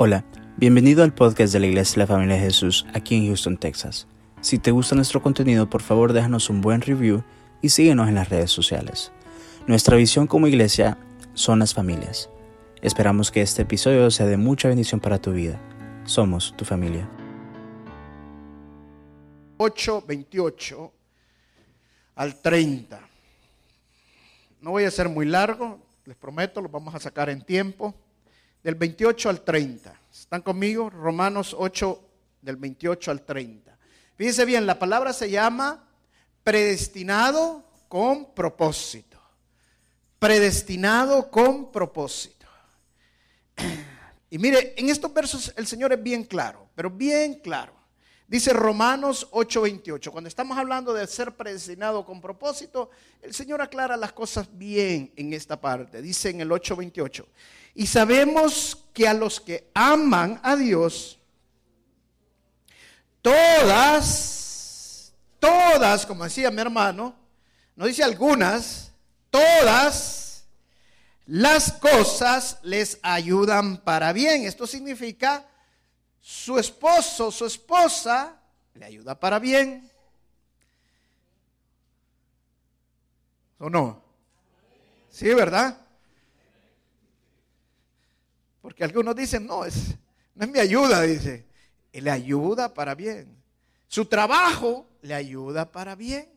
Hola, bienvenido al podcast de la Iglesia de la Familia de Jesús aquí en Houston, Texas. Si te gusta nuestro contenido, por favor déjanos un buen review y síguenos en las redes sociales. Nuestra visión como iglesia son las familias. Esperamos que este episodio sea de mucha bendición para tu vida. Somos tu familia. 8, 28 al 30. No voy a ser muy largo, les prometo, lo vamos a sacar en tiempo del 28 al 30. ¿Están conmigo? Romanos 8, del 28 al 30. Fíjense bien, la palabra se llama predestinado con propósito. Predestinado con propósito. Y mire, en estos versos el Señor es bien claro, pero bien claro. Dice Romanos 8:28, cuando estamos hablando de ser predestinado con propósito, el Señor aclara las cosas bien en esta parte. Dice en el 8:28, y sabemos que a los que aman a Dios, todas, todas, como decía mi hermano, no dice algunas, todas las cosas les ayudan para bien. Esto significa su esposo, su esposa, le ayuda para bien. ¿O no? Sí, ¿verdad? Porque algunos dicen, no, es, no es mi ayuda, dice. Le ayuda para bien. Su trabajo le ayuda para bien.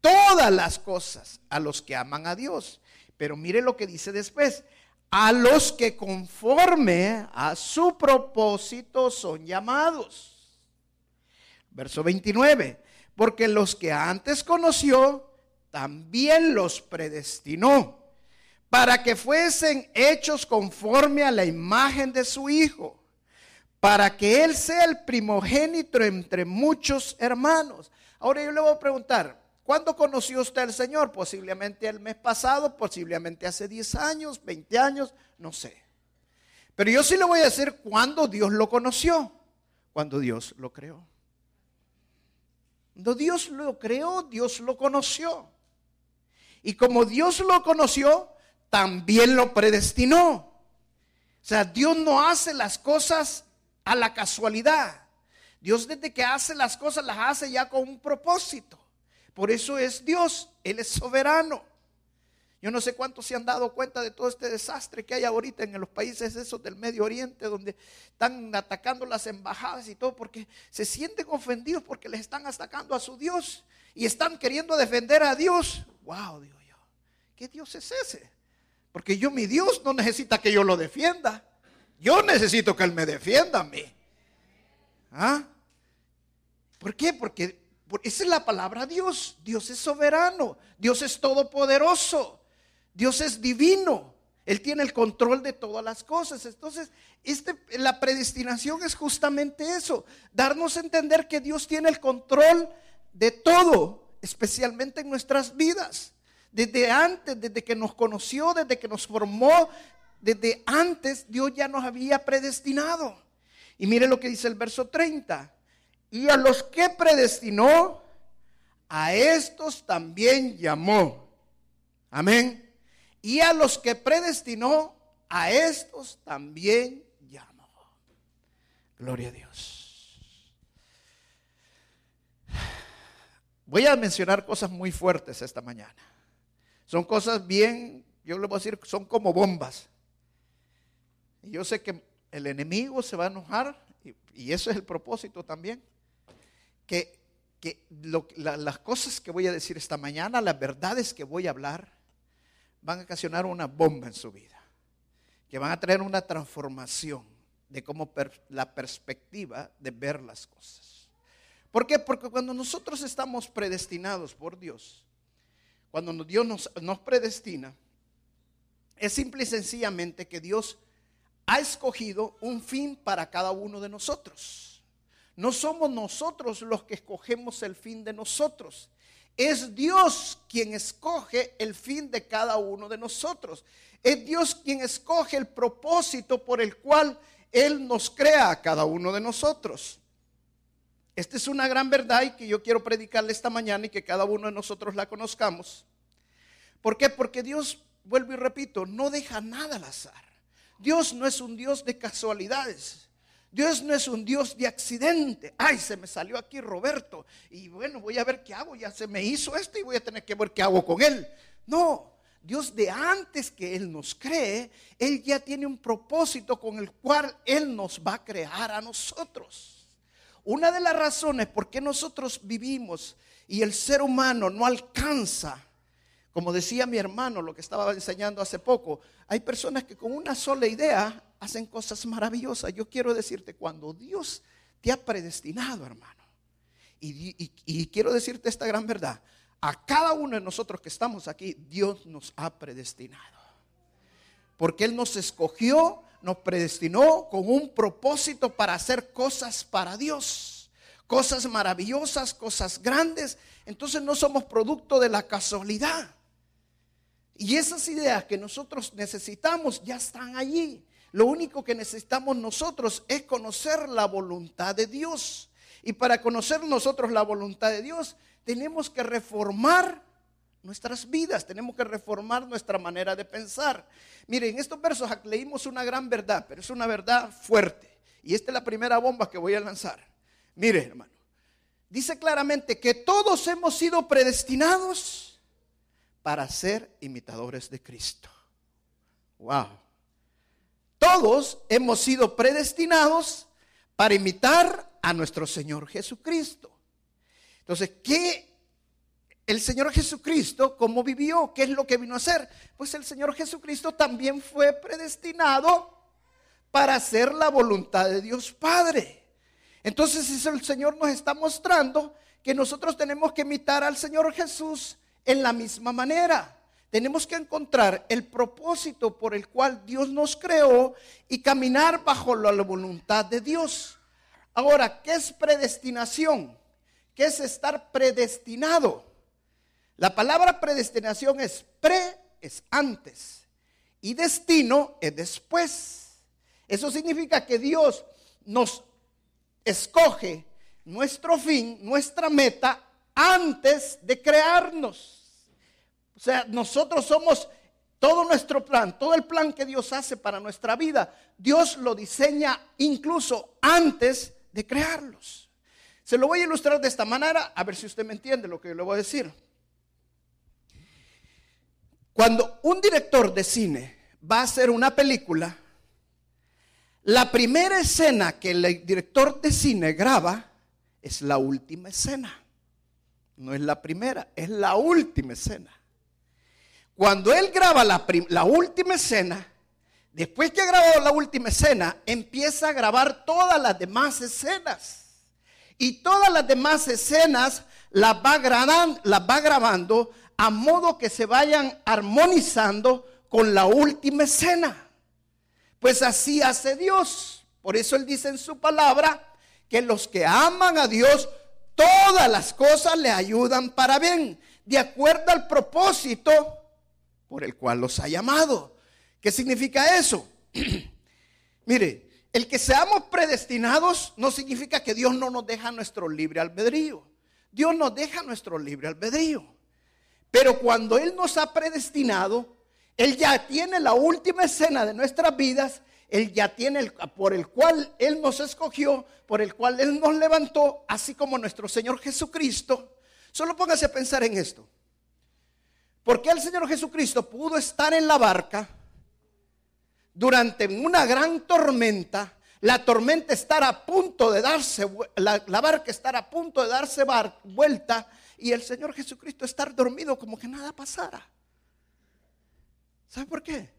Todas las cosas a los que aman a Dios. Pero mire lo que dice después a los que conforme a su propósito son llamados. Verso 29, porque los que antes conoció, también los predestinó, para que fuesen hechos conforme a la imagen de su Hijo, para que Él sea el primogénito entre muchos hermanos. Ahora yo le voy a preguntar, ¿Cuándo conoció usted al Señor? Posiblemente el mes pasado, posiblemente hace 10 años, 20 años, no sé. Pero yo sí le voy a decir cuándo Dios lo conoció. Cuando Dios lo creó. Cuando Dios lo creó, Dios lo conoció. Y como Dios lo conoció, también lo predestinó. O sea, Dios no hace las cosas a la casualidad. Dios desde que hace las cosas las hace ya con un propósito. Por eso es Dios, Él es soberano. Yo no sé cuántos se han dado cuenta de todo este desastre que hay ahorita en los países esos del Medio Oriente, donde están atacando las embajadas y todo, porque se sienten ofendidos porque les están atacando a su Dios y están queriendo defender a Dios. Wow, digo yo, ¿qué Dios es ese? Porque yo, mi Dios, no necesita que yo lo defienda. Yo necesito que Él me defienda a mí. ¿Ah? ¿Por qué? Porque esa es la palabra Dios. Dios es soberano. Dios es todopoderoso. Dios es divino. Él tiene el control de todas las cosas. Entonces, este, la predestinación es justamente eso. Darnos a entender que Dios tiene el control de todo, especialmente en nuestras vidas. Desde antes, desde que nos conoció, desde que nos formó, desde antes Dios ya nos había predestinado. Y mire lo que dice el verso 30. Y a los que predestinó, a estos también llamó. Amén. Y a los que predestinó, a estos también llamó. Gloria a Dios. Voy a mencionar cosas muy fuertes esta mañana. Son cosas bien, yo le voy a decir, son como bombas. Y yo sé que el enemigo se va a enojar y, y eso es el propósito también que, las cosas que voy a decir esta mañana, las verdades que voy a hablar, van a ocasionar una bomba en su vida, que van a traer una transformación de cómo la perspectiva de ver las cosas. ¿Por qué? Porque cuando nosotros estamos predestinados por Dios, cuando Dios nos, nos predestina, es simple y sencillamente que Dios ha escogido un fin para cada uno de nosotros. No somos nosotros los que escogemos el fin de nosotros. Es Dios quien escoge el fin de cada uno de nosotros. Es Dios quien escoge el propósito por el cual Él nos crea a cada uno de nosotros. Esta es una gran verdad y que yo quiero predicarle esta mañana y que cada uno de nosotros la conozcamos. ¿Por qué? Porque Dios, vuelvo y repito, no deja nada al azar. Dios no es un Dios de casualidades. Dios no es un Dios de accidente. Ay, se me salió aquí Roberto. Y bueno, voy a ver qué hago. Ya se me hizo esto y voy a tener que ver qué hago con él. No, Dios de antes que Él nos cree, Él ya tiene un propósito con el cual Él nos va a crear a nosotros. Una de las razones por qué nosotros vivimos y el ser humano no alcanza, como decía mi hermano, lo que estaba enseñando hace poco, hay personas que con una sola idea hacen cosas maravillosas. Yo quiero decirte, cuando Dios te ha predestinado, hermano, y, y quiero decirte esta gran verdad, a cada uno de nosotros que estamos aquí, Dios nos ha predestinado. Porque Él nos escogió, nos predestinó con un propósito para hacer cosas para Dios. Cosas maravillosas, cosas grandes. Entonces no somos producto de la casualidad. Y esas ideas que nosotros necesitamos ya están allí. Lo único que necesitamos nosotros es conocer la voluntad de Dios. Y para conocer nosotros la voluntad de Dios, tenemos que reformar nuestras vidas, tenemos que reformar nuestra manera de pensar. Miren, en estos versos leímos una gran verdad, pero es una verdad fuerte. Y esta es la primera bomba que voy a lanzar. Mire, hermano, dice claramente que todos hemos sido predestinados para ser imitadores de Cristo. Wow. Todos hemos sido predestinados para imitar a nuestro Señor Jesucristo. Entonces, ¿qué el Señor Jesucristo, cómo vivió? ¿Qué es lo que vino a hacer? Pues el Señor Jesucristo también fue predestinado para hacer la voluntad de Dios Padre. Entonces el Señor nos está mostrando que nosotros tenemos que imitar al Señor Jesús en la misma manera. Tenemos que encontrar el propósito por el cual Dios nos creó y caminar bajo la voluntad de Dios. Ahora, ¿qué es predestinación? ¿Qué es estar predestinado? La palabra predestinación es pre, es antes, y destino es después. Eso significa que Dios nos escoge nuestro fin, nuestra meta, antes de crearnos. O sea, nosotros somos todo nuestro plan, todo el plan que Dios hace para nuestra vida, Dios lo diseña incluso antes de crearlos. Se lo voy a ilustrar de esta manera, a ver si usted me entiende lo que le voy a decir. Cuando un director de cine va a hacer una película, la primera escena que el director de cine graba es la última escena. No es la primera, es la última escena. Cuando él graba la, última escena, después que ha grabado la última escena, empieza a grabar todas las demás escenas. Y todas las demás escenas las va, las va grabando a modo que se vayan armonizando con la última escena. Pues así hace Dios. Por eso Él dice en su palabra que los que aman a Dios, todas las cosas le ayudan para bien, de acuerdo al propósito por el cual los ha llamado. ¿Qué significa eso? Mire, el que seamos predestinados no significa que Dios no nos deja nuestro libre albedrío. Dios nos deja nuestro libre albedrío. Pero cuando Él nos ha predestinado, Él ya tiene la última escena de nuestras vidas, Él ya tiene el, por el cual Él nos escogió, por el cual Él nos levantó, así como nuestro Señor Jesucristo. Solo póngase a pensar en esto. Porque el Señor Jesucristo pudo estar en la barca durante una gran tormenta, la tormenta estar a punto de darse, la, barca estar a punto de darse vuelta y el Señor Jesucristo estar dormido como que nada pasara. ¿Sabe por qué?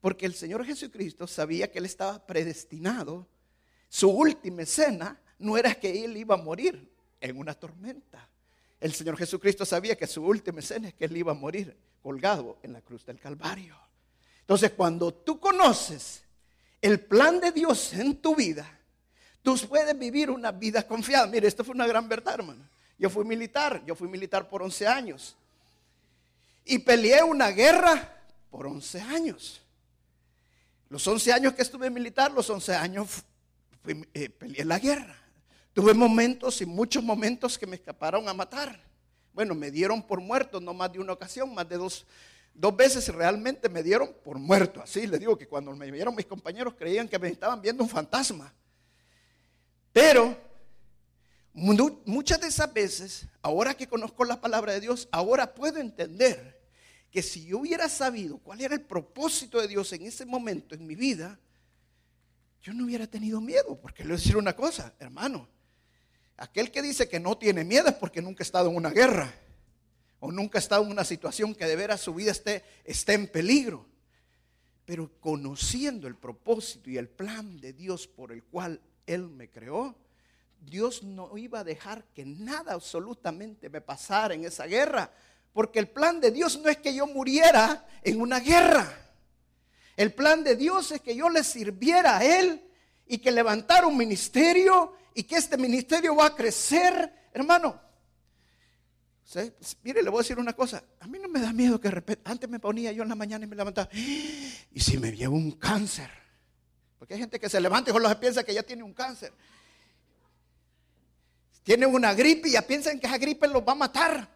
Porque el Señor Jesucristo sabía que Él estaba predestinado. Su última escena no era que Él iba a morir en una tormenta. El Señor Jesucristo sabía que su última escena es que Él iba a morir colgado en la cruz del Calvario. Entonces, cuando tú conoces el plan de Dios en tu vida, tú puedes vivir una vida confiada. Mire, esto fue una gran verdad, hermano. Yo fui militar, yo fui militar por 11 años. Y peleé una guerra por 11 años. Los 11 años que estuve militar, los 11 años eh, peleé la guerra. Tuve momentos y muchos momentos que me escaparon a matar. Bueno, me dieron por muerto, no más de una ocasión, más de dos, Dos veces realmente me dieron por muerto. Así les digo que cuando me vieron mis compañeros creían que me estaban viendo un fantasma. Pero muchas de esas veces, ahora que conozco la palabra de Dios, ahora puedo entender que si yo hubiera sabido cuál era el propósito de Dios en ese momento en mi vida, yo no hubiera tenido miedo. Porque le voy a decir una cosa, hermano. Aquel que dice que no tiene miedo es porque nunca ha estado en una guerra o nunca ha estado en una situación que de veras su vida esté, esté en peligro. Pero conociendo el propósito y el plan de Dios por el cual Él me creó, Dios no iba a dejar que nada absolutamente me pasara en esa guerra. Porque el plan de Dios no es que yo muriera en una guerra. El plan de Dios es que yo le sirviera a Él y que levantara un ministerio y que este ministerio va a crecer. Hermano, Mire, le voy a decir una cosa. A mí no me da miedo que de antes me ponía yo en la mañana y me levantaba. Y si me llevo un cáncer. Porque hay gente que se levanta y solo piensa que ya tiene un cáncer. Tiene una gripe y ya piensan que esa gripe los va a matar.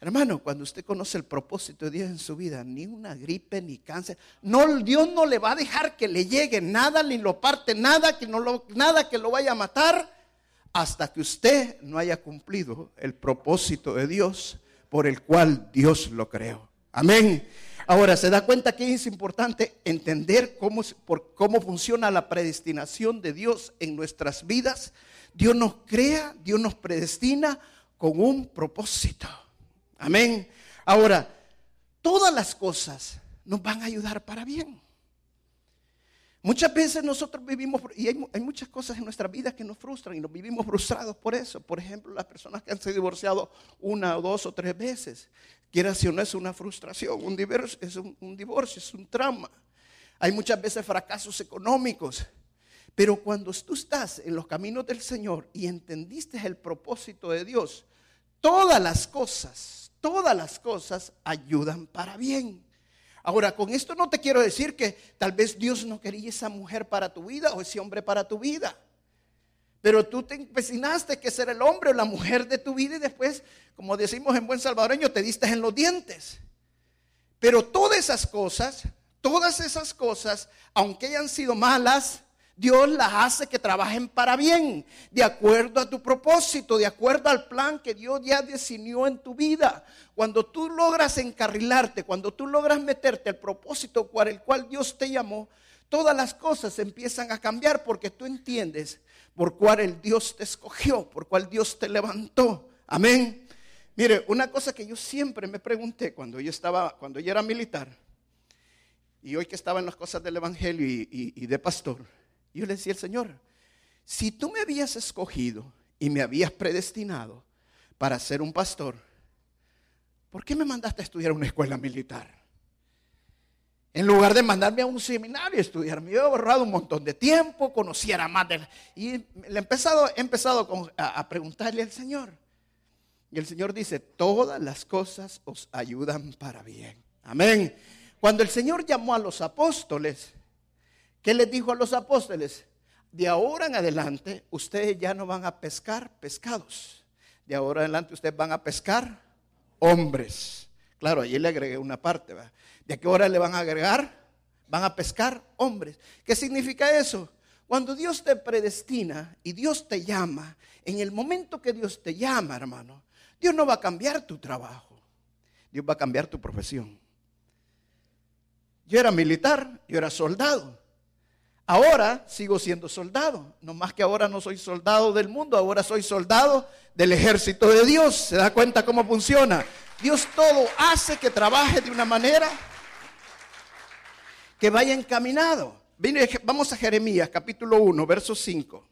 Hermano, cuando usted conoce el propósito de Dios en su vida, ni una gripe ni cáncer, no, Dios no le va a dejar que le llegue nada, ni lo parte nada, que no lo, nada que lo vaya a matar hasta que usted no haya cumplido el propósito de Dios por el cual Dios lo creó. Amén. Ahora, ¿se da cuenta que es importante entender cómo, por, cómo funciona la predestinación de Dios en nuestras vidas? Dios nos crea, Dios nos predestina con un propósito. Amén. Ahora, todas las cosas nos van a ayudar para bien. Muchas veces nosotros vivimos, y hay, muchas cosas en nuestra vida que nos frustran y nos vivimos frustrados por eso. Por ejemplo, las personas que han sido divorciados una o dos o tres veces. Quiera si o no es una frustración, un es un, un divorcio, es un trauma. Hay muchas veces fracasos económicos. Pero cuando tú estás en los caminos del Señor y entendiste el propósito de Dios, todas las cosas, todas las cosas ayudan para bien. Ahora, con esto no te quiero decir que tal vez Dios no quería esa mujer para tu vida o ese hombre para tu vida. Pero tú te empecinaste que ser el hombre o la mujer de tu vida y después, como decimos en buen salvadoreño, te diste en los dientes. Pero todas esas cosas, todas esas cosas, aunque hayan sido malas, Dios las hace que trabajen para bien, de acuerdo a tu propósito, de acuerdo al plan que Dios ya definió en tu vida. Cuando tú logras encarrilarte, cuando tú logras meterte al propósito por el cual Dios te llamó, todas las cosas empiezan a cambiar porque tú entiendes por cuál el Dios te escogió, por cuál Dios te levantó. Amén. Mire, una cosa que yo siempre me pregunté cuando yo estaba, cuando yo era militar, y hoy que estaba en las cosas del Evangelio y, y de pastor, yo le decía al Señor, si tú me habías escogido y me habías predestinado para ser un pastor, ¿por qué me mandaste a estudiar una escuela militar? En lugar de mandarme a un seminario a estudiar, me he ahorrado un montón de tiempo, conociera más de... Y he empezado, he empezado a, a preguntarle al Señor. Y el Señor dice, todas las cosas os ayudan para bien. Amén. Cuando el Señor llamó a los apóstoles, ¿Qué les dijo a los apóstoles? De ahora en adelante ustedes ya no van a pescar pescados. De ahora en adelante ustedes van a pescar hombres. Claro, allí le agregué una parte. ¿De qué hora le van a agregar? Van a pescar hombres. ¿Qué significa eso? Cuando Dios te predestina y Dios te llama, en el momento que Dios te llama, hermano, Dios no va a cambiar tu trabajo. Dios va a cambiar tu profesión. Yo era militar, yo era soldado. Ahora sigo siendo soldado, no más que ahora no soy soldado del mundo, ahora soy soldado del ejército de Dios. ¿Se da cuenta cómo funciona? Dios todo hace que trabaje de una manera que vaya encaminado. Vamos a Jeremías capítulo 1, verso 5.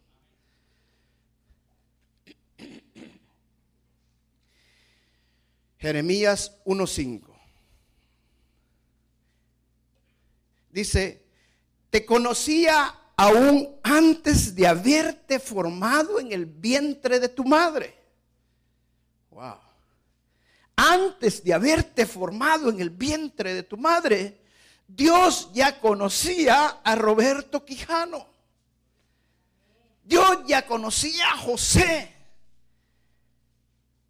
Jeremías 1.5. Dice, te conocía aún antes de haberte formado en el vientre de tu madre. Wow. Antes de haberte formado en el vientre de tu madre, Dios ya conocía a Roberto Quijano. Dios ya conocía a José.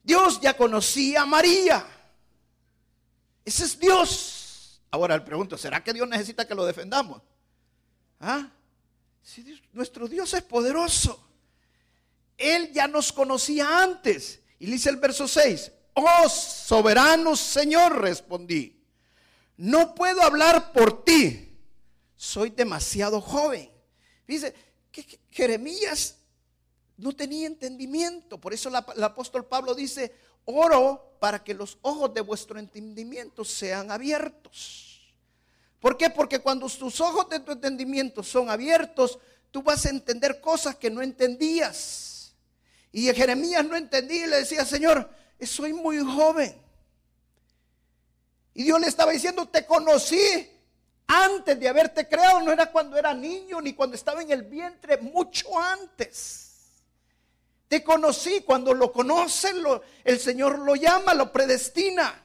Dios ya conocía a María. Ese es Dios. Ahora le pregunto, ¿será que Dios necesita que lo defendamos? ¿Ah? nuestro Dios es poderoso. Él ya nos conocía antes. Y dice el verso 6, oh soberano Señor, respondí, no puedo hablar por ti, soy demasiado joven. Dice que Jeremías no tenía entendimiento, por eso el apóstol Pablo dice, oro para que los ojos de vuestro entendimiento sean abiertos. ¿Por qué? Porque cuando tus ojos de tu entendimiento son abiertos, tú vas a entender cosas que no entendías. Y Jeremías no entendía y le decía, Señor, soy muy joven. Y Dios le estaba diciendo, te conocí antes de haberte creado, no era cuando era niño ni cuando estaba en el vientre, mucho antes. Te conocí, cuando lo conocen, el Señor lo llama, lo predestina.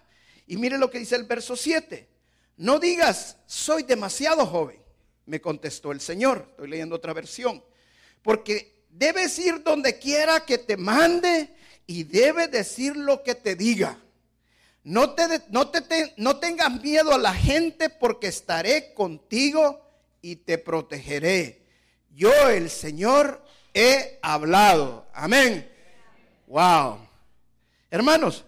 Y mire lo que dice el verso 7. No digas, soy demasiado joven, me contestó el Señor. Estoy leyendo otra versión. Porque debes ir donde quiera que te mande y debes decir lo que te diga. No, te, no, te, no tengas miedo a la gente porque estaré contigo y te protegeré. Yo, el Señor, he hablado. Amén. Wow. Hermanos,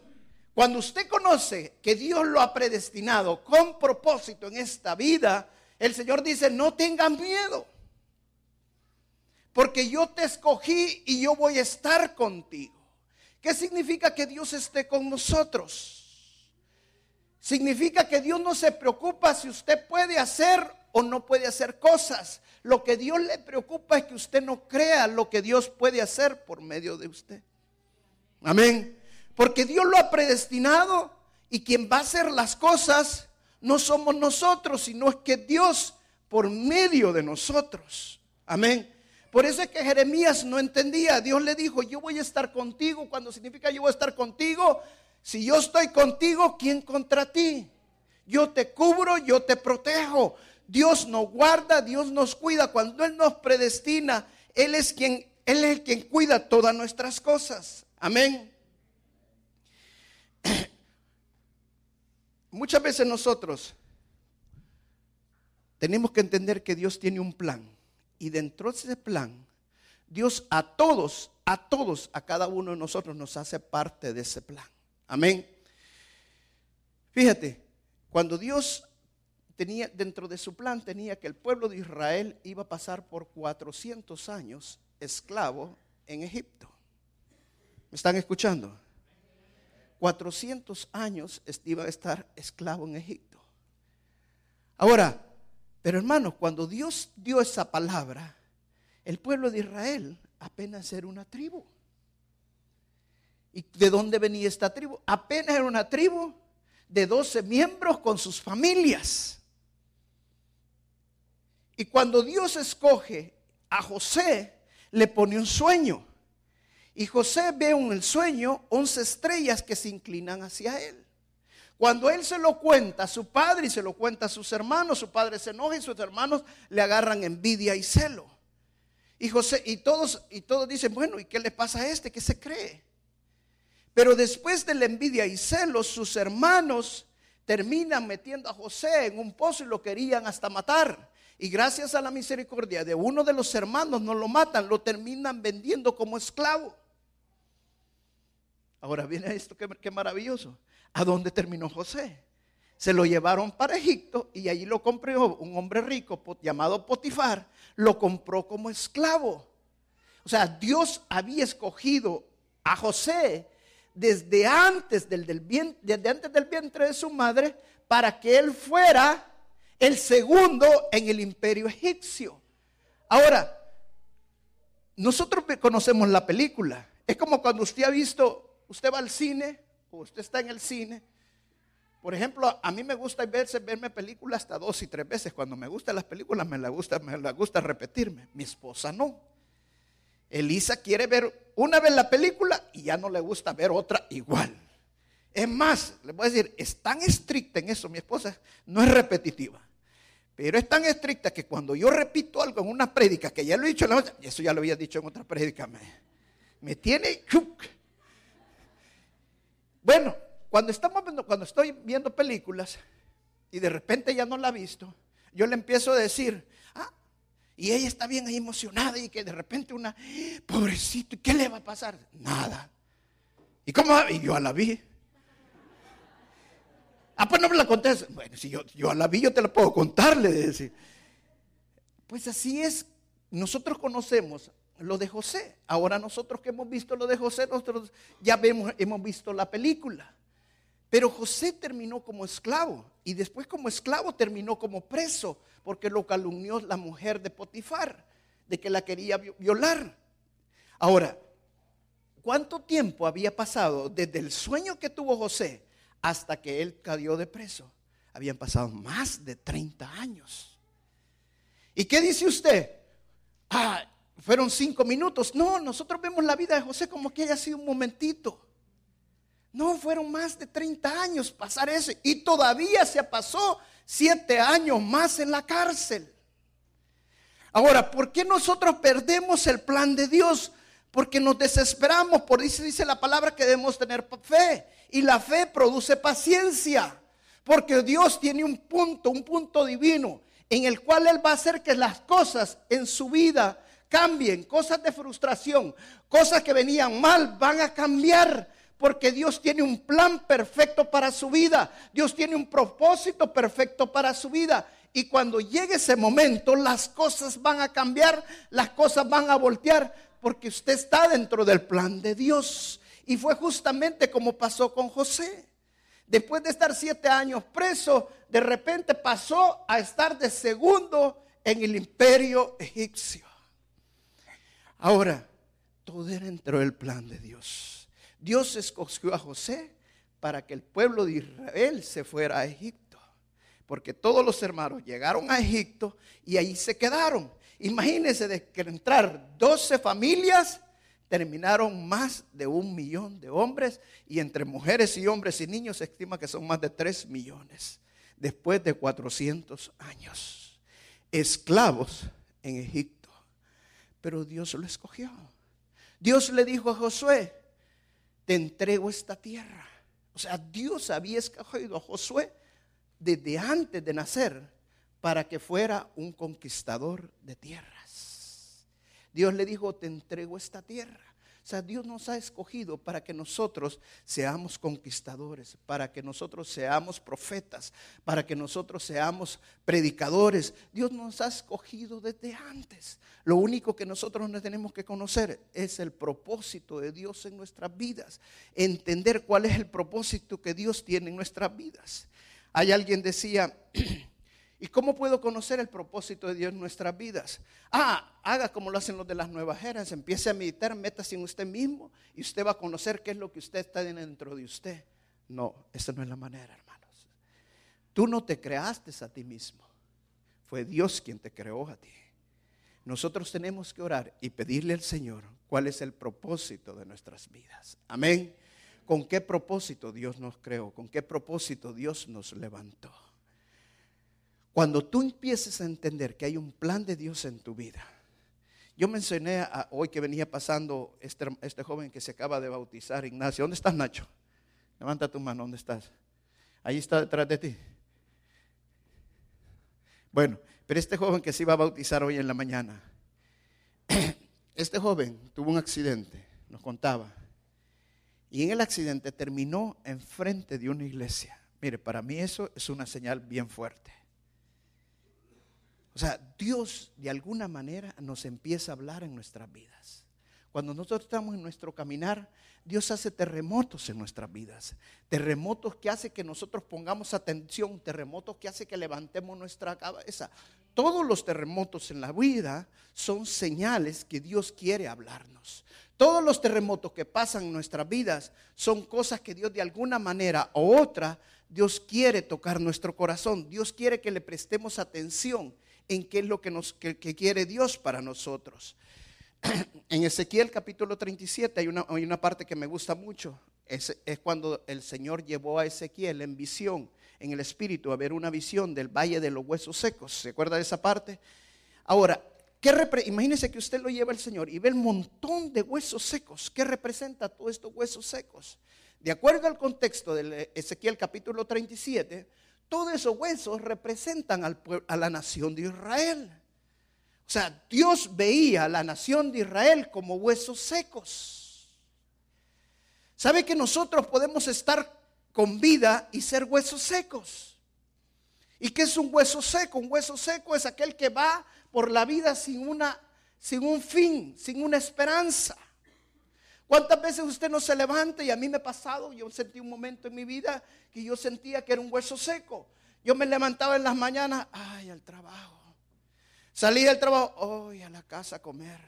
cuando usted conoce que Dios lo ha predestinado con propósito en esta vida, el Señor dice, no tengan miedo. Porque yo te escogí y yo voy a estar contigo. ¿Qué significa que Dios esté con nosotros? Significa que Dios no se preocupa si usted puede hacer o no puede hacer cosas. Lo que Dios le preocupa es que usted no crea lo que Dios puede hacer por medio de usted. Amén. Porque Dios lo ha predestinado y quien va a hacer las cosas no somos nosotros, sino es que Dios por medio de nosotros. Amén. Por eso es que Jeremías no entendía. Dios le dijo, yo voy a estar contigo. Cuando significa yo voy a estar contigo, si yo estoy contigo, ¿quién contra ti? Yo te cubro, yo te protejo. Dios nos guarda, Dios nos cuida. Cuando Él nos predestina, Él es quien, Él es quien cuida todas nuestras cosas. Amén. Muchas veces nosotros tenemos que entender que Dios tiene un plan. Y dentro de ese plan, Dios a todos, a todos, a cada uno de nosotros nos hace parte de ese plan. Amén. Fíjate, cuando Dios tenía, dentro de su plan tenía que el pueblo de Israel iba a pasar por 400 años esclavo en Egipto. ¿Me están escuchando? 400 años iba a estar esclavo en Egipto. Ahora, pero hermanos, cuando Dios dio esa palabra, el pueblo de Israel apenas era una tribu. ¿Y de dónde venía esta tribu? Apenas era una tribu de 12 miembros con sus familias. Y cuando Dios escoge a José, le pone un sueño. Y José ve en el sueño once estrellas que se inclinan hacia él. Cuando él se lo cuenta a su padre y se lo cuenta a sus hermanos, su padre se enoja y sus hermanos le agarran envidia y celo. Y José y todos y todos dicen, bueno, ¿y qué le pasa a este? ¿Qué se cree? Pero después de la envidia y celo, sus hermanos terminan metiendo a José en un pozo y lo querían hasta matar. Y gracias a la misericordia de uno de los hermanos no lo matan, lo terminan vendiendo como esclavo. Ahora viene esto, qué, maravilloso. ¿A dónde terminó José? Se lo llevaron para Egipto y allí lo compró un hombre rico llamado Potifar, lo compró como esclavo. O sea, Dios había escogido a José desde antes del, desde antes del vientre de su madre para que él fuera el segundo en el imperio egipcio. Ahora, nosotros conocemos la película. Es como cuando usted ha visto, usted va al cine o usted está en el cine. Por ejemplo, a mí me gusta verme películas hasta dos y tres veces. Cuando me gustan las películas, me la gusta, me la gusta repetirme. Mi esposa no. Elisa quiere ver una vez la película y ya no le gusta ver otra igual. Es más, le voy a decir, es tan estricta en eso mi esposa, no es repetitiva. Pero es tan estricta que cuando yo repito algo en una prédica, que ya lo he dicho en la eso ya lo había dicho en otra prédica, me, me tiene... Bueno, cuando estamos cuando estoy viendo películas y de repente ya no la ha visto, yo le empiezo a decir, ah, y ella está bien ahí emocionada y que de repente una, pobrecito, ¿y qué le va a pasar? Nada. ¿Y cómo? Y yo la vi. Ah, pues no me la contés. Bueno, si yo, yo la vi, yo te la puedo contar, le decía. Pues así es. Nosotros conocemos lo de José. Ahora nosotros que hemos visto lo de José, nosotros ya vemos, hemos visto la película. Pero José terminó como esclavo y después como esclavo terminó como preso porque lo calumnió la mujer de Potifar, de que la quería violar. Ahora, ¿cuánto tiempo había pasado desde el sueño que tuvo José hasta que él cayó de preso? Habían pasado más de 30 años. ¿Y qué dice usted? Ah, fueron cinco minutos. No, nosotros vemos la vida de José como que haya sido un momentito. No, fueron más de 30 años pasar eso. Y todavía se pasó siete años más en la cárcel. Ahora, ¿por qué nosotros perdemos el plan de Dios? Porque nos desesperamos, por eso dice la palabra que debemos tener fe. Y la fe produce paciencia. Porque Dios tiene un punto, un punto divino, en el cual Él va a hacer que las cosas en su vida cambien. Cosas de frustración, cosas que venían mal, van a cambiar porque Dios tiene un plan perfecto para su vida. Dios tiene un propósito perfecto para su vida. Y cuando llegue ese momento, las cosas van a cambiar, las cosas van a voltear, porque usted está dentro del plan de Dios. Y fue justamente como pasó con José. Después de estar siete años preso, de repente pasó a estar de segundo en el imperio egipcio. Ahora, todo era dentro del plan de Dios. Dios escogió a José para que el pueblo de Israel se fuera a Egipto. Porque todos los hermanos llegaron a Egipto y ahí se quedaron. Imagínense de que entrar 12 familias, terminaron más de un millón de hombres y entre mujeres y hombres y niños se estima que son más de 3 millones después de 400 años. Esclavos en Egipto. Pero Dios lo escogió. Dios le dijo a Josué, te entrego esta tierra. O sea, Dios había escogido a Josué desde antes de nacer para que fuera un conquistador de tierras. Dios le dijo, te entrego esta tierra. Sea, Dios nos ha escogido para que nosotros seamos conquistadores, para que nosotros seamos profetas, para que nosotros seamos predicadores. Dios nos ha escogido desde antes. Lo único que nosotros no tenemos que conocer es el propósito de Dios en nuestras vidas. Entender cuál es el propósito que Dios tiene en nuestras vidas. Hay alguien decía, ¿Y cómo puedo conocer el propósito de Dios en nuestras vidas? Ah, haga como lo hacen los de las nuevas eras, empiece a meditar, métase en usted mismo y usted va a conocer qué es lo que usted está dentro de usted. No, esa no es la manera, hermanos. Tú no te creaste a ti mismo, fue Dios quien te creó a ti. Nosotros tenemos que orar y pedirle al Señor cuál es el propósito de nuestras vidas. Amén. ¿Con qué propósito Dios nos creó? ¿Con qué propósito Dios nos levantó? Cuando tú empieces a entender que hay un plan de Dios en tu vida. Yo mencioné a, hoy que venía pasando este, este, joven que se acaba de bautizar, Ignacio. ¿Dónde estás, Nacho? Levanta tu mano, ¿dónde estás? Ahí está detrás de ti. Bueno, pero este joven que se iba a bautizar hoy en la mañana, este joven tuvo un accidente, nos contaba, y en el accidente terminó enfrente de una iglesia. Mire, para mí eso es una señal bien fuerte. O sea, Dios de alguna manera nos empieza a hablar en nuestras vidas. Cuando nosotros estamos en nuestro caminar, Dios hace terremotos en nuestras vidas. Terremotos que hace que nosotros pongamos atención, terremotos que hace que levantemos nuestra cabeza. Todos los terremotos en la vida son señales que Dios quiere hablarnos. Todos los terremotos que pasan en nuestras vidas son cosas que Dios de alguna manera u otra, Dios quiere tocar nuestro corazón. Dios quiere que le prestemos atención en qué es lo que, nos, quiere Dios para nosotros. En Ezequiel capítulo 37 hay una, hay una parte que me gusta mucho. Es, es, cuando el Señor llevó a Ezequiel en visión, en el espíritu, a ver una visión del valle de los huesos secos. ¿Se acuerda de esa parte? Ahora, ¿qué imagínese que usted lo lleva al Señor y ve el montón de huesos secos. ¿Qué representa todos estos huesos secos? de acuerdo al contexto de Ezequiel capítulo 37, todos esos huesos representan a la nación de Israel. O sea, Dios veía a la nación de Israel como huesos secos. ¿Sabe que nosotros podemos estar con vida y ser huesos secos? ¿Y qué es un hueso seco? Un hueso seco es aquel que va por la vida sin, una, sin un fin, sin una esperanza. ¿Cuántas veces usted no se levanta? Y a mí me ha pasado, yo sentí un momento en mi vida que yo sentía que era un hueso seco. Yo me levantaba en las mañanas, ay, al trabajo. Salía del trabajo, ay, a la casa a comer.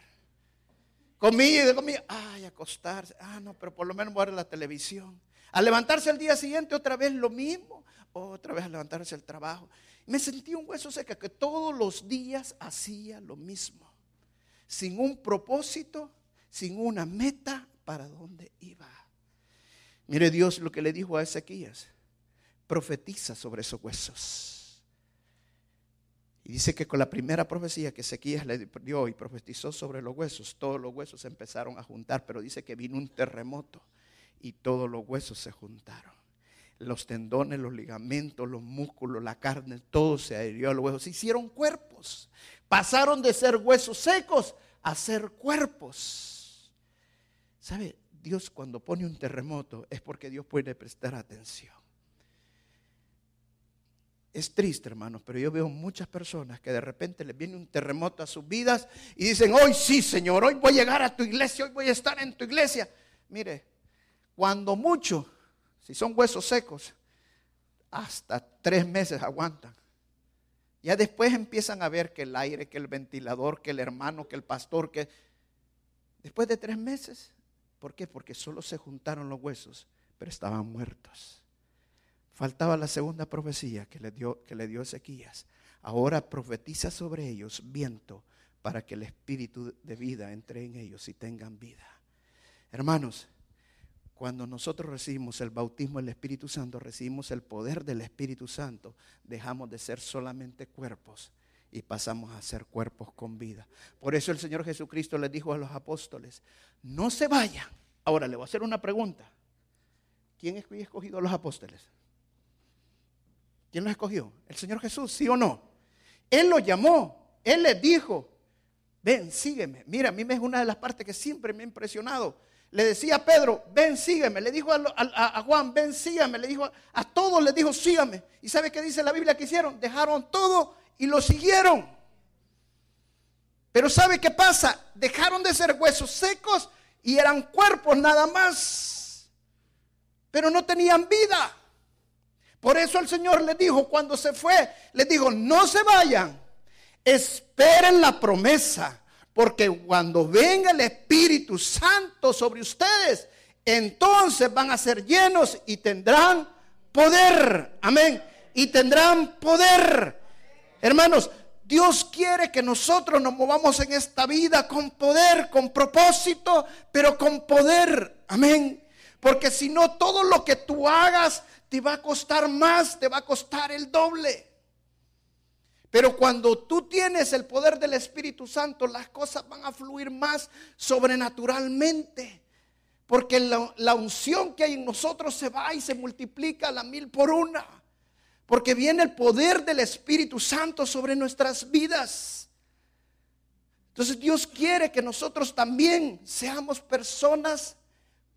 Comía y comía, ay, acostarse. Ah, no, pero por lo menos voy la televisión. A levantarse el día siguiente otra vez lo mismo, otra vez a levantarse el trabajo. Me sentí un hueso seco que todos los días hacía lo mismo, sin un propósito, sin una meta para dónde iba. Mire Dios lo que le dijo a Ezequías, profetiza sobre esos huesos. Y dice que con la primera profecía que Ezequías le dio y profetizó sobre los huesos, todos los huesos se empezaron a juntar, pero dice que vino un terremoto y todos los huesos se juntaron. Los tendones, los ligamentos, los músculos, la carne, todo se adhirió a los huesos. Se hicieron cuerpos. Pasaron de ser huesos secos a ser cuerpos. ¿Sabe? Dios cuando pone un terremoto es porque Dios puede prestar atención. Es triste, hermanos, pero yo veo muchas personas que de repente les viene un terremoto a sus vidas y dicen, hoy sí, Señor, hoy voy a llegar a tu iglesia, hoy voy a estar en tu iglesia. Mire, cuando mucho, si son huesos secos, hasta tres meses aguantan. Ya después empiezan a ver que el aire, que el ventilador, que el hermano, que el pastor, que después de tres meses ¿Por qué? Porque solo se juntaron los huesos, pero estaban muertos. Faltaba la segunda profecía que le dio, que le dio Ezequías. Ahora profetiza sobre ellos viento para que el espíritu de vida entre en ellos y tengan vida. Hermanos, cuando nosotros recibimos el bautismo del Espíritu Santo, recibimos el poder del Espíritu Santo, dejamos de ser solamente cuerpos y pasamos a ser cuerpos con vida. Por eso el Señor Jesucristo le dijo a los apóstoles, no se vayan. Ahora le voy a hacer una pregunta. ¿Quién escogido a los apóstoles? ¿Quién los escogió? ¿El Señor Jesús, sí o no? Él los llamó, Él les dijo, ven, sígueme. Mira, a mí me es una de las partes que siempre me ha impresionado. Le decía a Pedro, ven, sígueme. Le dijo a, Juan, ven, sígueme. Le dijo a, todos, les dijo, sígueme. ¿Y sabe qué dice la Biblia que hicieron? Dejaron todo y lo siguieron. Pero ¿sabe qué pasa? Dejaron de ser huesos secos y eran cuerpos nada más. Pero no tenían vida. Por eso el Señor les dijo cuando se fue, les dijo, no se vayan, esperen la promesa, porque cuando venga el Espíritu Santo sobre ustedes, entonces van a ser llenos y tendrán poder. Amén. Y tendrán poder. Hermanos, Dios quiere que nosotros nos movamos en esta vida con poder, con propósito, pero con poder. Amén. Porque si no, todo lo que tú hagas te va a costar más, te va a costar el doble. Pero cuando tú tienes el poder del Espíritu Santo, las cosas van a fluir más sobrenaturalmente. Porque la, unción que hay en nosotros se va y se multiplica a la mil por una. Porque viene el poder del Espíritu Santo sobre nuestras vidas. Entonces Dios quiere que nosotros también seamos personas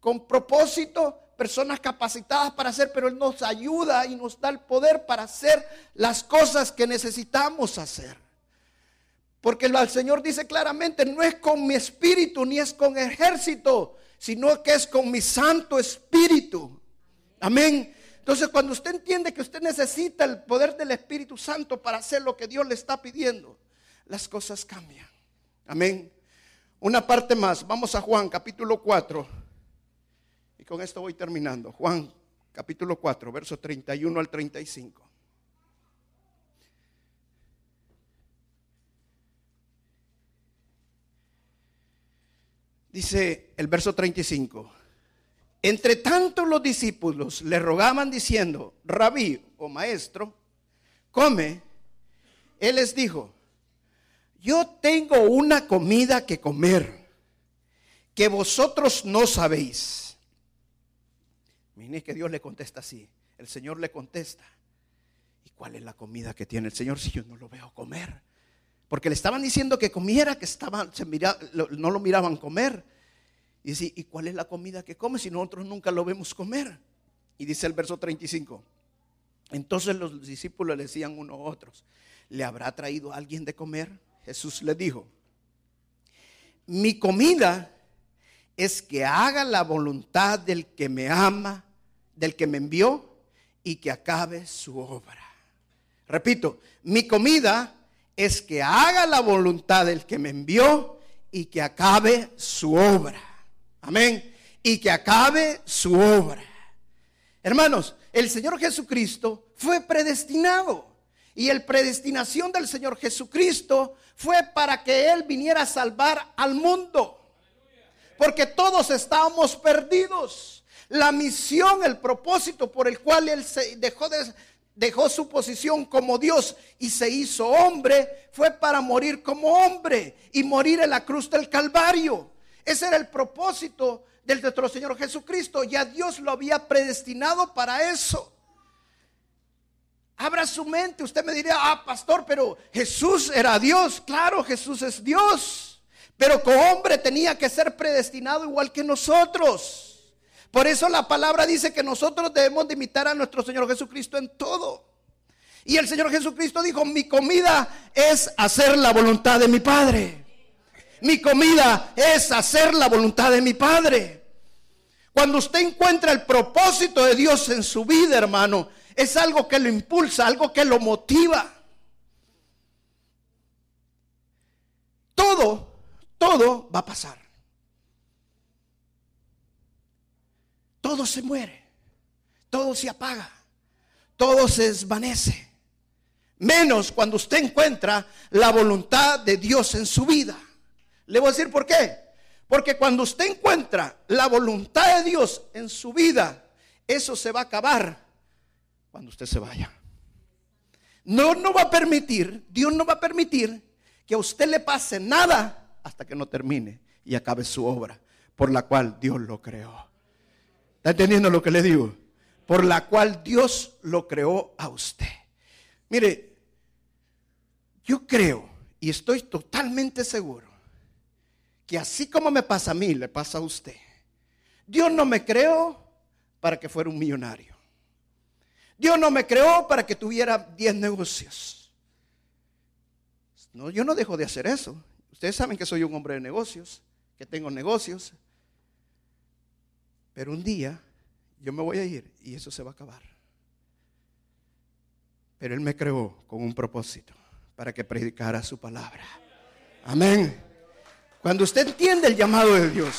con propósito, personas capacitadas para hacer, pero Él nos ayuda y nos da el poder para hacer las cosas que necesitamos hacer. Porque el Señor dice claramente, no es con mi espíritu ni es con ejército, sino que es con mi Santo Espíritu. Amén. Entonces, cuando usted entiende que usted necesita el poder del Espíritu Santo para hacer lo que Dios le está pidiendo, las cosas cambian. Amén. Una parte más. Vamos a Juan capítulo 4. Y con esto voy terminando. Juan capítulo 4, versos 31 al 35. Dice el verso 35. Entre tanto los discípulos le rogaban diciendo, rabí o maestro, come. Él les dijo, yo tengo una comida que comer que vosotros no sabéis. Imagínese que Dios le contesta así. El Señor le contesta. ¿Y cuál es la comida que tiene el Señor si yo no lo veo comer? Porque le estaban diciendo que comiera, que estaban, no lo miraban comer. Y dice, ¿y cuál es la comida que come si nosotros nunca lo vemos comer? Y dice el verso 35. Entonces los discípulos le decían unos a otros, ¿le habrá traído alguien de comer? Jesús le dijo, mi comida es que haga la voluntad del que me ama, del que me envió y que acabe su obra. Repito, mi comida es que haga la voluntad del que me envió y que acabe su obra. Amén. Y que acabe su obra. Hermanos, el Señor Jesucristo fue predestinado. Y el predestinación del Señor Jesucristo fue para que Él viniera a salvar al mundo. Porque todos estábamos perdidos. La misión, el propósito por el cual Él se dejó, de, dejó su posición como Dios y se hizo hombre fue para morir como hombre y morir en la cruz del Calvario. Ese era el propósito del nuestro Señor Jesucristo. Ya Dios lo había predestinado para eso. Abra su mente. Usted me diría, ah, pastor, pero Jesús era Dios. Claro, Jesús es Dios. Pero como hombre tenía que ser predestinado igual que nosotros. Por eso la palabra dice que nosotros debemos de imitar a nuestro Señor Jesucristo en todo. Y el Señor Jesucristo dijo, mi comida es hacer la voluntad de mi Padre. Mi comida es hacer la voluntad de mi Padre. Cuando usted encuentra el propósito de Dios en su vida, hermano, es algo que lo impulsa, algo que lo motiva. Todo, todo va a pasar. Todo se muere, todo se apaga, todo se desvanece. Menos cuando usted encuentra la voluntad de Dios en su vida. Le voy a decir por qué. Porque cuando usted encuentra la voluntad de Dios en su vida, eso se va a acabar cuando usted se vaya. No, no va a permitir, Dios no va a permitir que a usted le pase nada hasta que no termine y acabe su obra por la cual Dios lo creó. ¿Está entendiendo lo que le digo? Por la cual Dios lo creó a usted. Mire, yo creo y estoy totalmente seguro que así como me pasa a mí, le pasa a usted. Dios no me creó para que fuera un millonario. Dios no me creó para que tuviera 10 negocios. No, yo no dejo de hacer eso. Ustedes saben que soy un hombre de negocios, que tengo negocios. Pero un día yo me voy a ir y eso se va a acabar. Pero Él me creó con un propósito, para que predicara su palabra. Amén. Cuando usted entiende el llamado de Dios,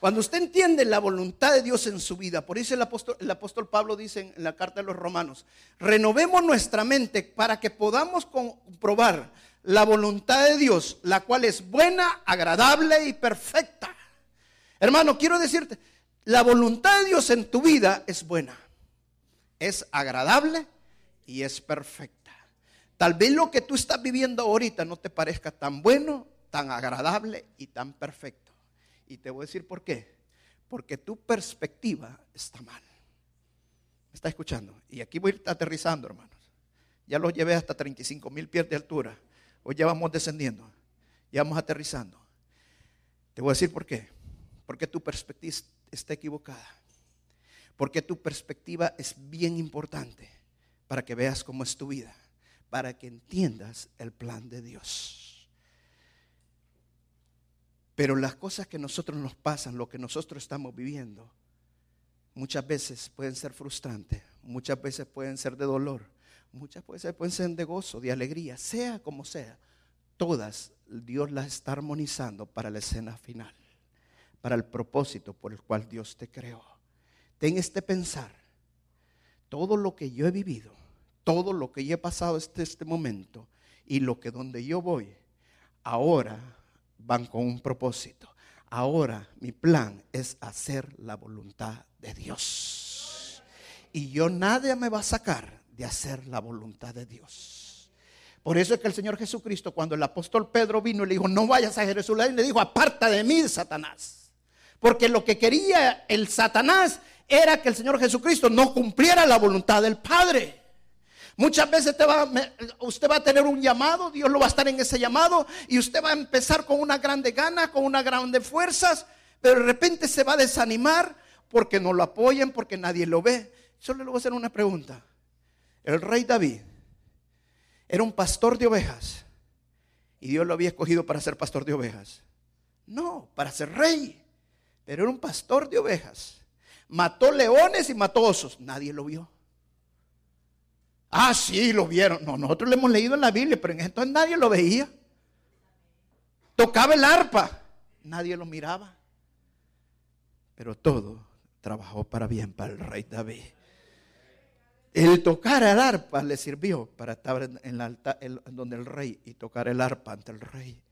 Cuando usted entiende la voluntad de Dios en su vida, por eso el apóstol, Pablo dice en la carta de los romanos, renovemos nuestra mente para que podamos comprobar la voluntad de Dios, la cual es buena, agradable y perfecta. Hermano, quiero decirte, la voluntad de Dios en tu vida es buena, es agradable y es perfecta. Tal vez lo que tú estás viviendo ahorita no te parezca tan bueno, tan agradable y tan perfecto. Y te voy a decir por qué. Porque tu perspectiva está mal. ¿Me está escuchando? Y aquí voy a ir aterrizando, hermanos. Ya los llevé hasta 35 mil pies de altura. Hoy ya vamos descendiendo. Ya vamos aterrizando. Te voy a decir por qué. Porque tu perspectiva está equivocada. Porque tu perspectiva es bien importante para que veas cómo es tu vida. Para que entiendas el plan de Dios. Pero las cosas que nosotros nos pasan, lo que nosotros estamos viviendo, muchas veces pueden ser frustrantes, muchas veces pueden ser de dolor, muchas veces pueden ser de gozo, de alegría, sea como sea. Todas Dios las está armonizando para la escena final, para el propósito por el cual Dios te creó. Ten este pensar, todo lo que yo he vivido, todo lo que yo he pasado hasta este momento y lo que donde yo voy, ahora van con un propósito. Ahora mi plan es hacer la voluntad de Dios. Y yo nadie me va a sacar de hacer la voluntad de Dios. Por eso es que el Señor Jesucristo, cuando el apóstol Pedro vino y le dijo, no vayas a Jerusalén, le dijo, aparta de mí, Satanás. Porque lo que quería el Satanás era que el Señor Jesucristo no cumpliera la voluntad del Padre. Muchas veces usted va a tener un llamado, Dios lo va a estar en ese llamado y usted va a empezar con una grande gana, con una grande fuerzas, pero de repente se va a desanimar porque no lo apoyan, porque nadie lo ve. Solo le voy a hacer una pregunta. El rey David era un pastor de ovejas y Dios lo había escogido para ser pastor de ovejas. No, para ser rey, pero era un pastor de ovejas. Mató leones y mató osos. Nadie lo vio. Ah, sí, lo vieron. No, nosotros lo hemos leído en la Biblia, pero en entonces nadie lo veía. Tocaba el arpa, nadie lo miraba. Pero todo trabajó para bien para el rey David. El tocar el arpa le sirvió para estar en, alta, donde el rey y tocar el arpa ante el rey.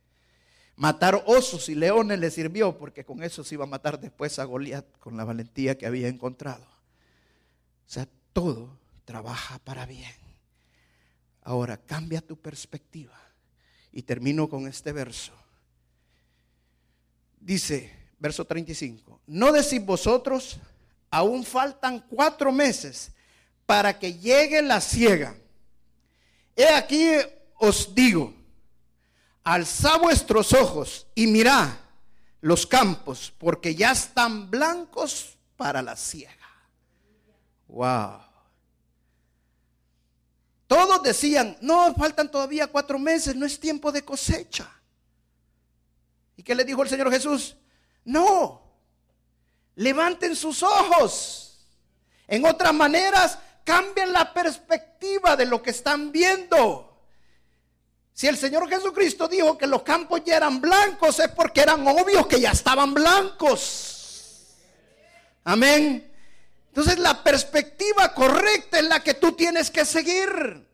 Matar osos y leones le sirvió porque con eso se iba a matar después a Goliat con la valentía que había encontrado. O sea, todo trabaja para bien. Ahora cambia tu perspectiva. Y termino con este verso. Dice, verso 35, no decís vosotros, aún faltan cuatro meses para que llegue la ciega. He aquí os digo, alza vuestros ojos y mirad los campos, porque ya están blancos para la ciega. Wow. Todos decían, no, faltan todavía cuatro meses, no es tiempo de cosecha. ¿Y qué le dijo el Señor Jesús? No, levanten sus ojos. En otras maneras, cambien la perspectiva de lo que están viendo. Si el Señor Jesucristo dijo que los campos ya eran blancos, es porque eran obvios que ya estaban blancos. Amén. Entonces la perspectiva correcta es la que tú tienes que seguir.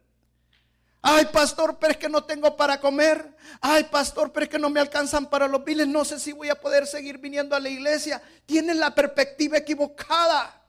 Ay, pastor, pero es que no tengo para comer. Ay, pastor, pero es que no me alcanzan para los biles. No sé si voy a poder seguir viniendo a la iglesia. Tienes la perspectiva equivocada.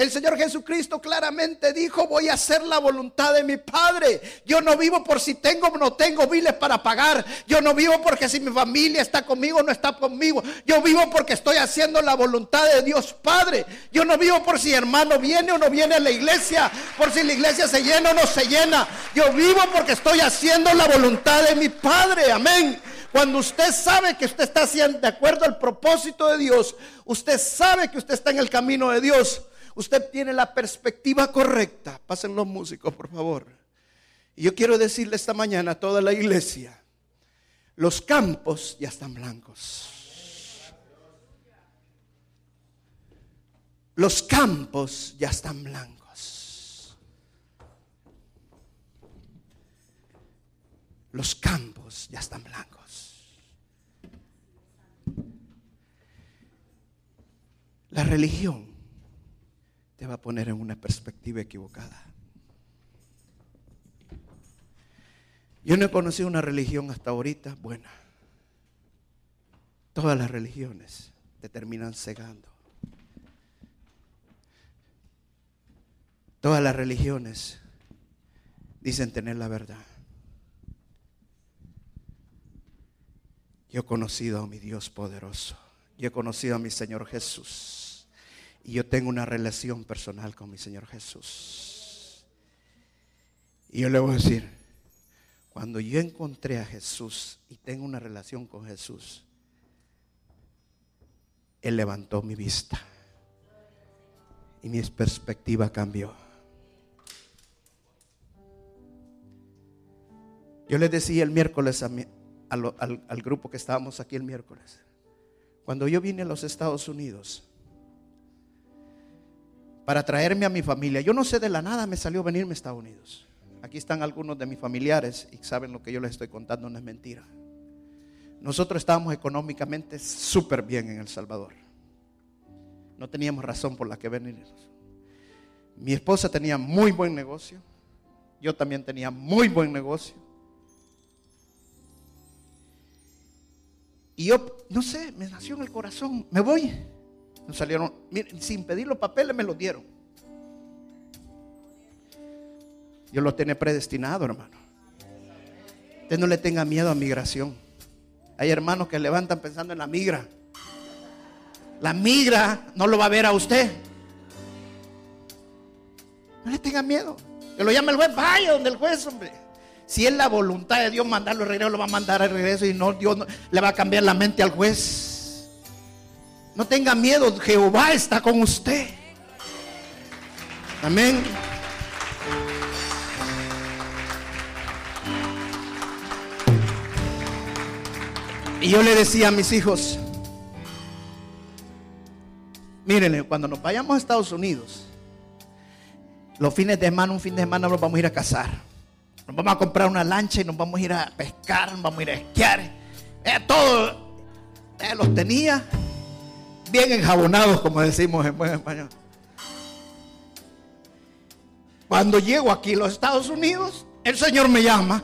El Señor Jesucristo claramente dijo, voy a hacer la voluntad de mi Padre. Yo no vivo por si tengo o no tengo biles para pagar. Yo no vivo porque si mi familia está conmigo o no está conmigo. Yo vivo porque estoy haciendo la voluntad de Dios Padre. Yo no vivo por si hermano viene o no viene a la iglesia. Por si la iglesia se llena o no se llena. Yo vivo porque estoy haciendo la voluntad de mi Padre. Amén. Cuando usted sabe que usted está haciendo de acuerdo al propósito de Dios, usted sabe que usted está en el camino de Dios usted tiene la perspectiva correcta. Pasen los músicos, por favor. Y yo quiero decirle esta mañana a toda la iglesia, los campos ya están blancos. Los campos ya están blancos. Los campos ya están blancos. La religión te va a poner en una perspectiva equivocada. Yo no he conocido una religión hasta ahorita buena. Todas las religiones te terminan cegando. Todas las religiones dicen tener la verdad. Yo he conocido a mi Dios poderoso. Yo he conocido a mi Señor Jesús. Y yo tengo una relación personal con mi Señor Jesús. Y yo le voy a decir, cuando yo encontré a Jesús y tengo una relación con Jesús, Él levantó mi vista y mi perspectiva cambió. Yo le decía el miércoles al, al grupo que estábamos aquí el miércoles, cuando yo vine a los Estados Unidos, para traerme a mi familia. Yo no sé de la nada, me salió venirme a Estados Unidos. Aquí están algunos de mis familiares y saben lo que yo les estoy contando, no es mentira. Nosotros estábamos económicamente súper bien en El Salvador. No teníamos razón por la que venirnos. Mi esposa tenía muy buen negocio. Yo también tenía muy buen negocio. Y yo, no sé, me nació en el corazón, me voy salieron, sin pedir los papeles me los dieron. Dios lo tiene predestinado, hermano. Usted no le tenga miedo a migración. Hay hermanos que levantan pensando en la migra. La migra no lo va a ver a usted. No le tenga miedo. Que lo llame el juez, vaya donde el juez, hombre. Si es la voluntad de Dios mandarlo de regreso, lo va a mandar al regreso y no, Dios le va a cambiar la mente al juez. No tenga miedo, Jehová está con usted. Amén. Y yo le decía a mis hijos, mírenle, cuando nos vayamos a Estados Unidos, los fines de semana, un fin de semana nos vamos a ir a cazar. Nos vamos a comprar una lancha y nos vamos a ir a pescar, nos vamos a ir a esquiar. Eh, todo eh, los tenía bien enjabonados, como decimos en buen español. Cuando llego aquí a los Estados Unidos, el Señor me llama.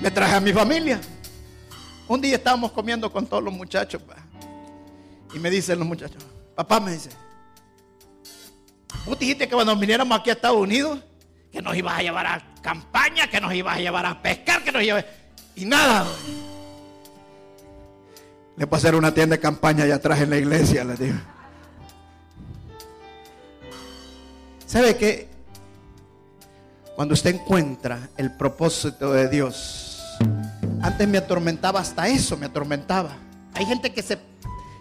Me traje a mi familia. Un día estábamos comiendo con todos los muchachos. Y me dicen los muchachos, papá me dice, vos dijiste que cuando viniéramos aquí a Estados Unidos, que nos ibas a llevar a campaña, que nos ibas a llevar a pescar, que nos ibas... Y nada. Le puedo hacer una tienda de campaña allá atrás en la iglesia, le digo. ¿Sabe qué? Cuando usted encuentra el propósito de Dios, antes me atormentaba hasta eso, me atormentaba. Hay gente que se,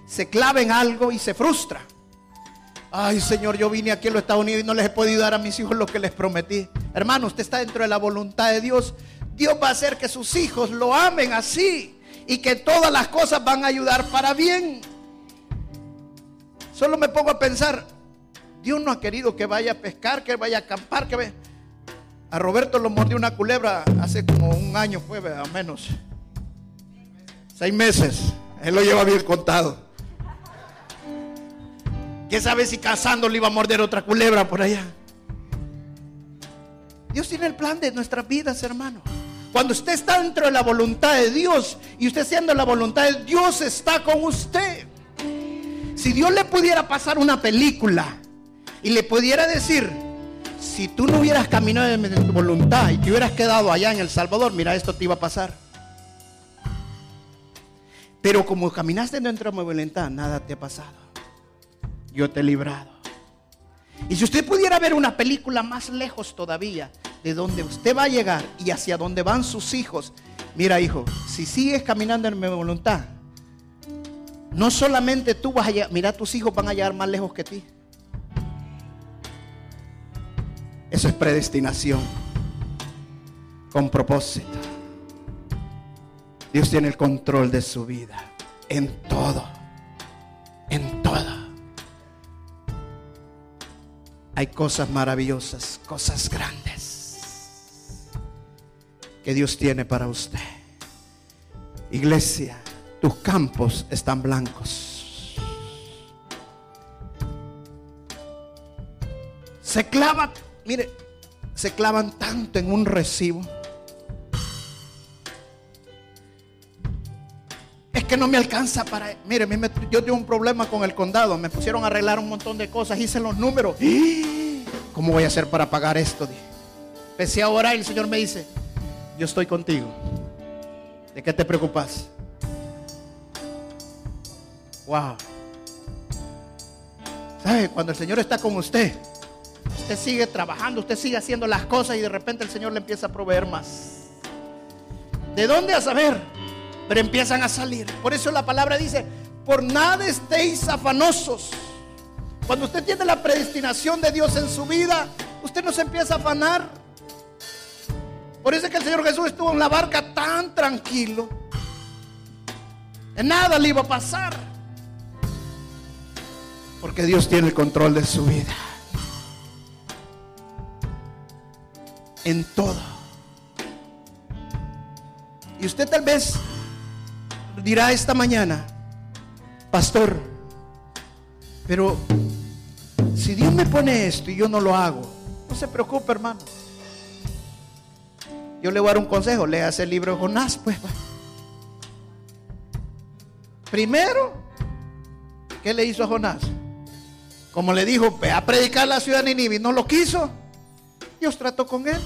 se clava en algo y se frustra. Ay, Señor, yo vine aquí a los Estados Unidos y no les he podido dar a mis hijos lo que les prometí. Hermano, usted está dentro de la voluntad de Dios. Dios va a hacer que sus hijos lo amen así y que todas las cosas van a ayudar para bien. Solo me pongo a pensar, Dios no ha querido que vaya a pescar, que vaya a acampar, que. A Roberto lo mordió una culebra hace como un año, fue a menos. Seis meses. Él lo lleva bien contado. ¿Quién sabe si cazando le iba a morder otra culebra por allá? Dios tiene el plan de nuestras vidas, hermano. Cuando usted está dentro de la voluntad de Dios y usted siendo la voluntad de Dios está con usted. Si Dios le pudiera pasar una película y le pudiera decir, si tú no hubieras caminado en tu voluntad y te hubieras quedado allá en El Salvador, mira, esto te iba a pasar. Pero como caminaste dentro de mi voluntad, nada te ha pasado. Yo te he librado. Y si usted pudiera ver una película más lejos todavía de donde usted va a llegar y hacia donde van sus hijos, mira hijo, si sigues caminando en mi voluntad, no solamente tú vas a llegar, mira tus hijos van a llegar más lejos que ti. Eso es predestinación. Con propósito. Dios tiene el control de su vida. En todo. En todo. Hay cosas maravillosas, cosas grandes que Dios tiene para usted. Iglesia, tus campos están blancos. Se clava mire, se clavan tanto en un recibo. Que no me alcanza para... Mire, yo tengo un problema con el condado. Me pusieron a arreglar un montón de cosas. Hice los números. ¿Cómo voy a hacer para pagar esto? Empecé a orar y el Señor me dice, yo estoy contigo. ¿De qué te preocupas? Wow. ¿Sabe? Cuando el Señor está con usted, Usted sigue trabajando, usted sigue haciendo las cosas y de repente el Señor le empieza a proveer más. ¿De dónde a saber? Pero empiezan a salir. Por eso la palabra dice, por nada estéis afanosos. Cuando usted tiene la predestinación de Dios en su vida, usted no se empieza a afanar. Por eso es que el Señor Jesús estuvo en la barca tan tranquilo. De nada le iba a pasar. Porque Dios tiene el control de su vida. en todo. Y usted tal vez dirá esta mañana, pastor, pero si Dios me pone esto y yo no lo hago, no se preocupe, hermano. Yo le voy a dar un consejo, lea ese libro de Jonás, pues. Primero, ¿qué le hizo a Jonás? Como le dijo, ve a predicar la ciudad de Nínive, no lo quiso. Dios trató con él.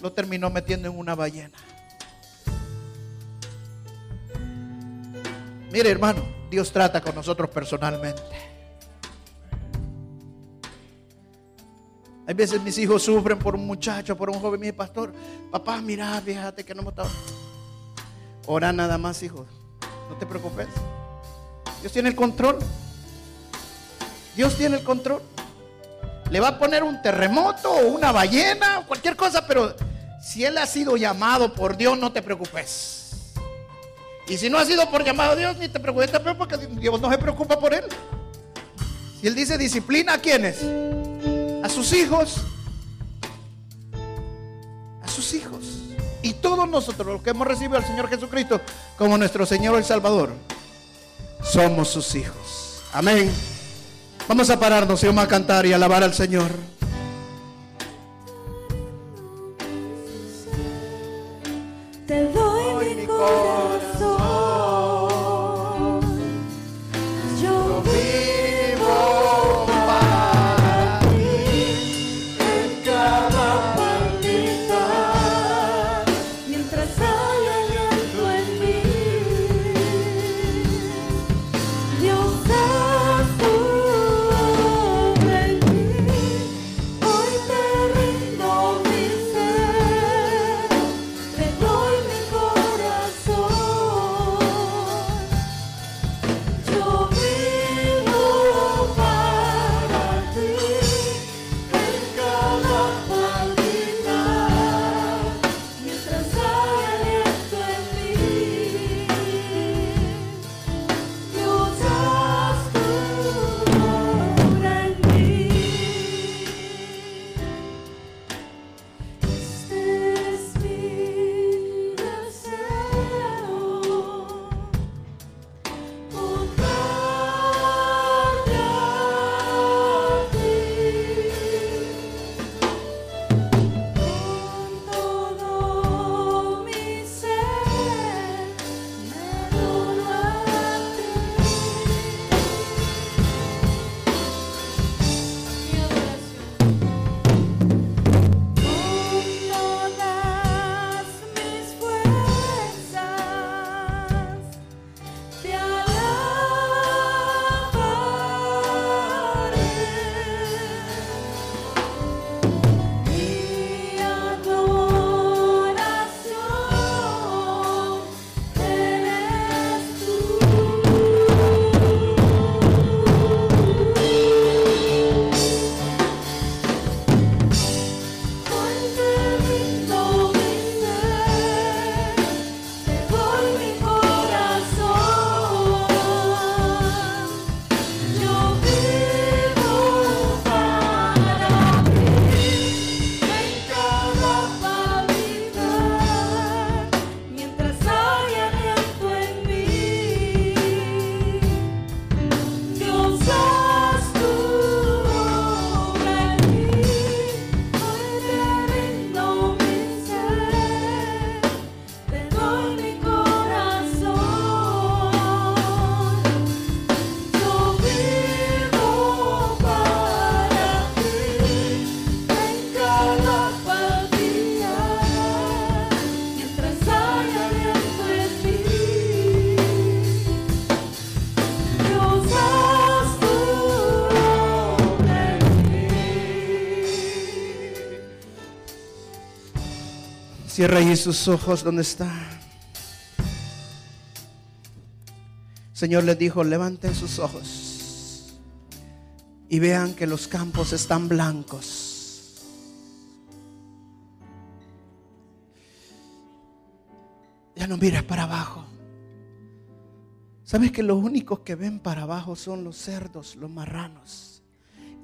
Lo terminó metiendo en una ballena. Mire, hermano, Dios trata con nosotros personalmente. Hay veces mis hijos sufren por un muchacho, por un joven. Mi pastor, papá, mira, fíjate que no hemos estado. Ora nada más, hijo. No te preocupes. Dios tiene el control. Dios tiene el control. Le va a poner un terremoto o una ballena o cualquier cosa, pero si él ha sido llamado por Dios, no te preocupes. Y si no ha sido por llamado a Dios, ni te preocupes, porque Dios no se preocupa por él. Si él dice disciplina, ¿a quiénes? A sus hijos. A sus hijos. Y todos nosotros, los que hemos recibido al Señor Jesucristo como nuestro Señor y Salvador, somos sus hijos. Amén. Vamos a pararnos y vamos a cantar y alabar al Señor. Cierra ahí sus ojos donde está. Señor les dijo, levanten sus ojos y vean que los campos están blancos. Ya no mires para abajo. ¿Sabes que los únicos que ven para abajo son los cerdos, los marranos?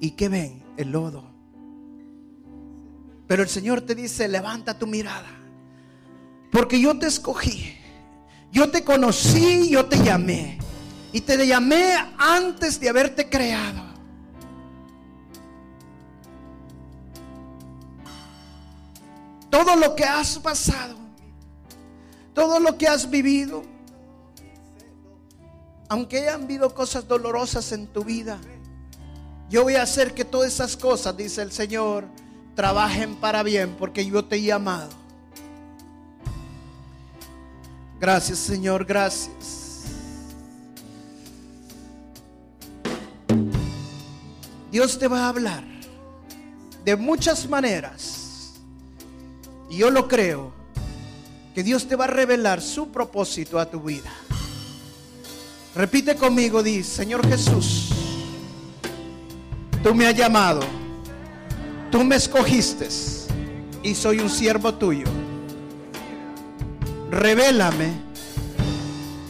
¿Y qué ven? El lodo. Pero el Señor te dice, levanta tu mirada. Porque yo te escogí. Yo te conocí, yo te llamé. Y te llamé antes de haberte creado. Todo lo que has pasado, todo lo que has vivido, aunque hayan habido cosas dolorosas en tu vida, Yo voy a hacer que todas esas cosas, dice el Señor, trabajen para bien porque yo te he llamado. Gracias Señor, gracias. Dios te va a hablar de muchas maneras. Y yo lo creo, que Dios te va a revelar su propósito a tu vida. Repite conmigo, di, Señor Jesús, tú me has llamado, tú me escogiste y soy un siervo tuyo. Revélame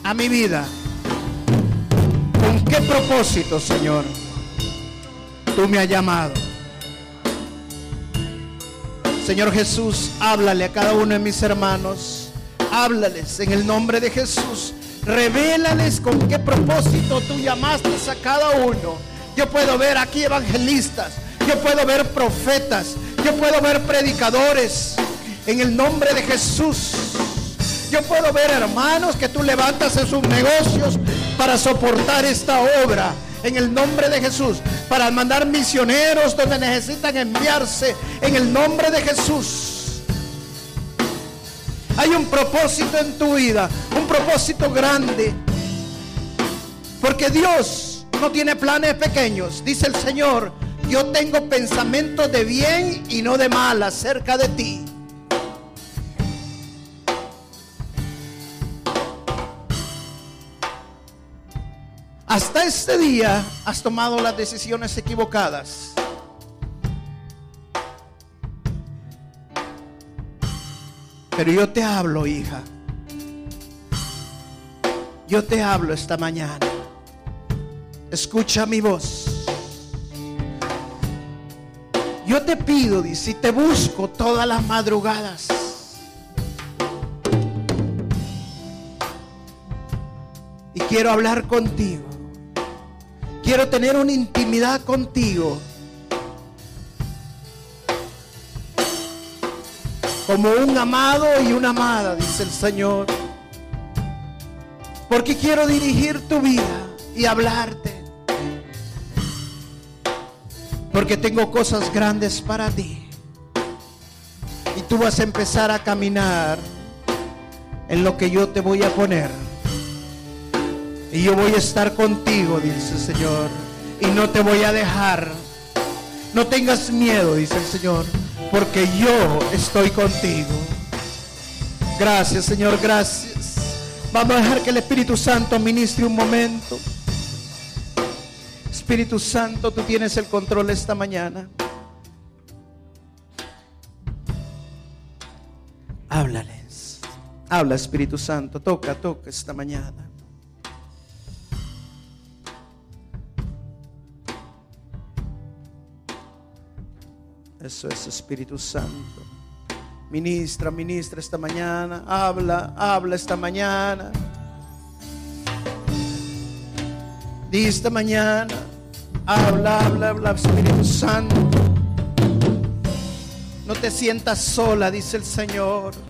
a mi vida con qué propósito, Señor, tú me has llamado. Señor Jesús, háblale a cada uno de mis hermanos. Háblales en el nombre de Jesús. Revélales con qué propósito tú llamaste a cada uno. Yo puedo ver aquí evangelistas. Yo puedo ver profetas. Yo puedo ver predicadores. En el nombre de Jesús. Yo puedo ver hermanos que tú levantas en sus negocios para soportar esta obra. En el nombre de Jesús. Para mandar misioneros donde necesitan enviarse. En el nombre de Jesús. Hay un propósito en tu vida. Un propósito grande. Porque Dios no tiene planes pequeños. Dice el Señor. Yo tengo pensamientos de bien y no de mal acerca de ti. Hasta este día has tomado las decisiones equivocadas. Pero yo te hablo, hija. Yo te hablo esta mañana. Escucha mi voz. Yo te pido, dice, te busco todas las madrugadas. Y quiero hablar contigo. Quiero tener una intimidad contigo. Como un amado y una amada, dice el Señor. Porque quiero dirigir tu vida y hablarte. Porque tengo cosas grandes para ti. Y tú vas a empezar a caminar en lo que yo te voy a poner. Y yo voy a estar contigo, dice el Señor. Y no te voy a dejar. No tengas miedo, dice el Señor. Porque yo estoy contigo. Gracias, Señor, gracias. Vamos a dejar que el Espíritu Santo ministre un momento. Espíritu Santo, tú tienes el control esta mañana. Háblales. Habla, Espíritu Santo. Toca, toca esta mañana. Eso es Espíritu Santo. Ministra, ministra esta mañana. Habla, habla esta mañana. Di esta mañana. Habla, habla, habla, Espíritu Santo. No te sientas sola, dice el Señor.